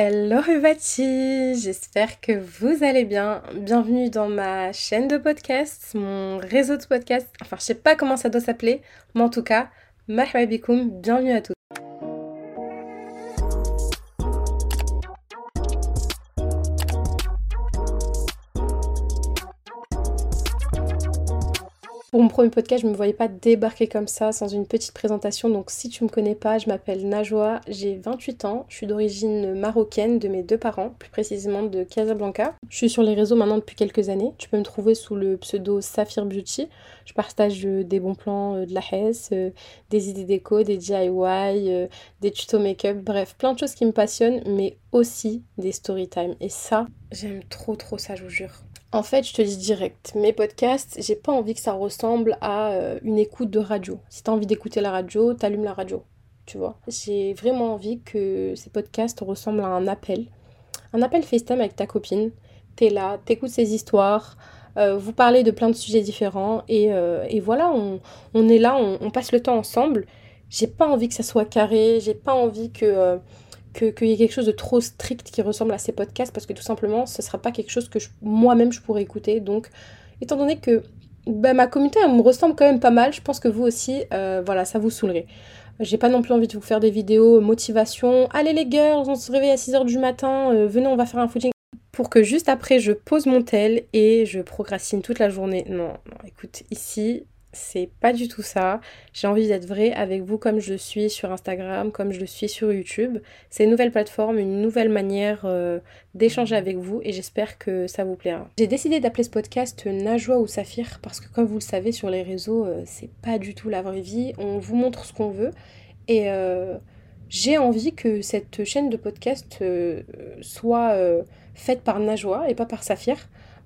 Hello Rubati, j'espère que vous allez bien. Bienvenue dans ma chaîne de podcast, mon réseau de podcast. Enfin, je sais pas comment ça doit s'appeler, mais en tout cas, marhaba bienvenue à tous. Pour mon premier podcast, je ne me voyais pas débarquer comme ça sans une petite présentation. Donc si tu me connais pas, je m'appelle Najwa, j'ai 28 ans, je suis d'origine marocaine de mes deux parents, plus précisément de Casablanca. Je suis sur les réseaux maintenant depuis quelques années. Tu peux me trouver sous le pseudo Saphir Beauty. Je partage euh, des bons plans euh, de la Hesse, euh, des idées déco, des DIY, des tutos make-up, bref, plein de choses qui me passionnent, mais aussi des story time. Et ça, j'aime trop trop ça, je vous jure. En fait, je te dis direct, mes podcasts, j'ai pas envie que ça ressemble à euh, une écoute de radio. Si t'as envie d'écouter la radio, t'allumes la radio, tu vois. J'ai vraiment envie que ces podcasts ressemblent à un appel. Un appel FaceTime avec ta copine. T'es là, t'écoutes ses histoires, euh, vous parlez de plein de sujets différents et, euh, voilà, on, est là, on, on, passe le temps ensemble. J'ai pas envie que ça soit carré, j'ai pas envie que qu'il y ait quelque chose de trop strict qui ressemble à ces podcasts parce que tout simplement ce sera pas quelque chose que moi-même je pourrais écouter. Donc étant donné que bah, ma communauté elle me ressemble quand même pas mal je pense que vous aussi euh, voilà ça vous saoulerait. J'ai pas non plus envie de vous faire des vidéos motivation. Allez les girls on se réveille à 6h du matin euh, venez on va faire un footing. Pour que juste après je pose mon tel et je procrastine toute la journée. Non non écoute ici c'est pas du tout ça. J'ai envie d'être vraie avec vous comme je le suis sur Instagram, comme je le suis sur YouTube. C'est une nouvelle plateforme, une nouvelle manière euh, d'échanger avec vous et j'espère que ça vous plaira. J'ai décidé d'appeler ce podcast Najwa ou Saphir parce que comme vous le savez sur les réseaux, euh, c'est pas du tout la vraie vie. On vous montre ce qu'on veut et euh, j'ai envie que cette chaîne de podcast soit faite par Najwa et pas par Saphir.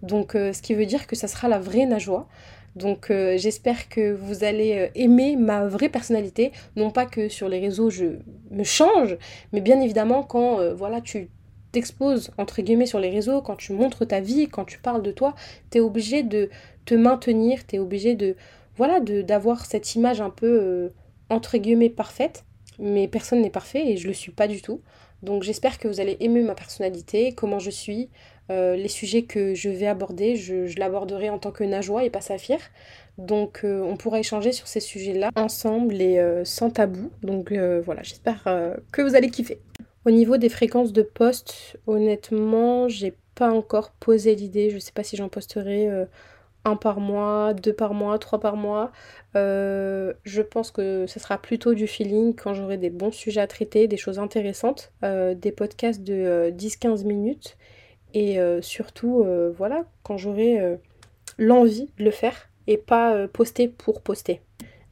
Donc ce qui veut dire que ça sera la vraie Najwa. Donc euh, j'espère que vous allez euh, aimer ma vraie personnalité, non pas que sur les réseaux je me change, mais bien évidemment quand euh, voilà tu t'exposes entre guillemets sur les réseaux, quand tu montres ta vie, quand tu parles de toi, tu es obligé de te maintenir, tu es obligé de voilà d'avoir cette image un peu entre guillemets parfaite, mais personne n'est parfait et je le suis pas du tout. Donc j'espère que vous allez aimer ma personnalité, comment je suis, euh, les sujets que je vais aborder, je, l'aborderai en tant que Najwa et pas Saphir. Donc euh, on pourra échanger sur ces sujets-là ensemble et euh, sans tabou. Donc voilà, j'espère que vous allez kiffer. Au niveau des fréquences de poste, honnêtement, j'ai pas encore posé l'idée. Je sais pas si j'en posterai un par mois, deux par mois, trois par mois. je pense que ce sera plutôt du feeling quand j'aurai des bons sujets à traiter, des choses intéressantes, des podcasts de 10-15 minutes et euh, surtout, euh, voilà, quand j'aurai euh, l'envie de le faire et pas poster pour poster.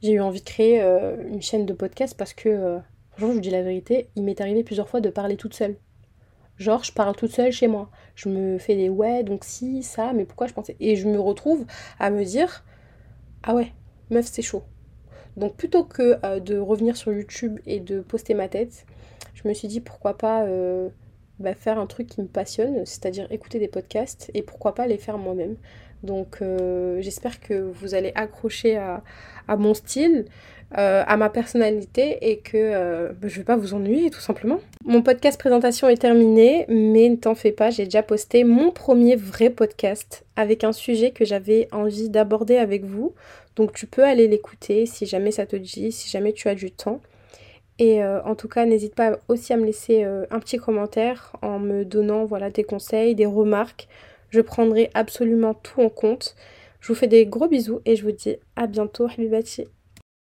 J'ai eu envie de créer une chaîne de podcast parce que, franchement, je vous dis la vérité, il m'est arrivé plusieurs fois de parler toute seule. Genre, je parle toute seule chez moi. Je me fais des ouais, donc si, ça, mais pourquoi je pensais? Et je me retrouve à me dire, ah ouais, meuf, c'est chaud. Donc, plutôt que de revenir sur YouTube et de poster ma tête, je me suis dit, pourquoi pas bah, faire un truc qui me passionne, c'est-à-dire écouter des podcasts et pourquoi pas les faire moi-même. Donc euh, j'espère que vous allez accrocher à, mon style, euh, à ma personnalité et que euh, bah, je ne vais pas vous ennuyer tout simplement. Mon podcast présentation est terminé, mais ne t'en fais pas, j'ai déjà posté mon premier vrai podcast avec un sujet que j'avais envie d'aborder avec vous. Donc tu peux aller l'écouter si jamais ça te dit, si jamais tu as du temps. Et euh, en tout cas, n'hésite pas aussi à me laisser euh, un petit commentaire en me donnant voilà, des conseils, des remarques. Je prendrai absolument tout en compte. Je vous fais des gros bisous et je vous dis à bientôt, Habibati.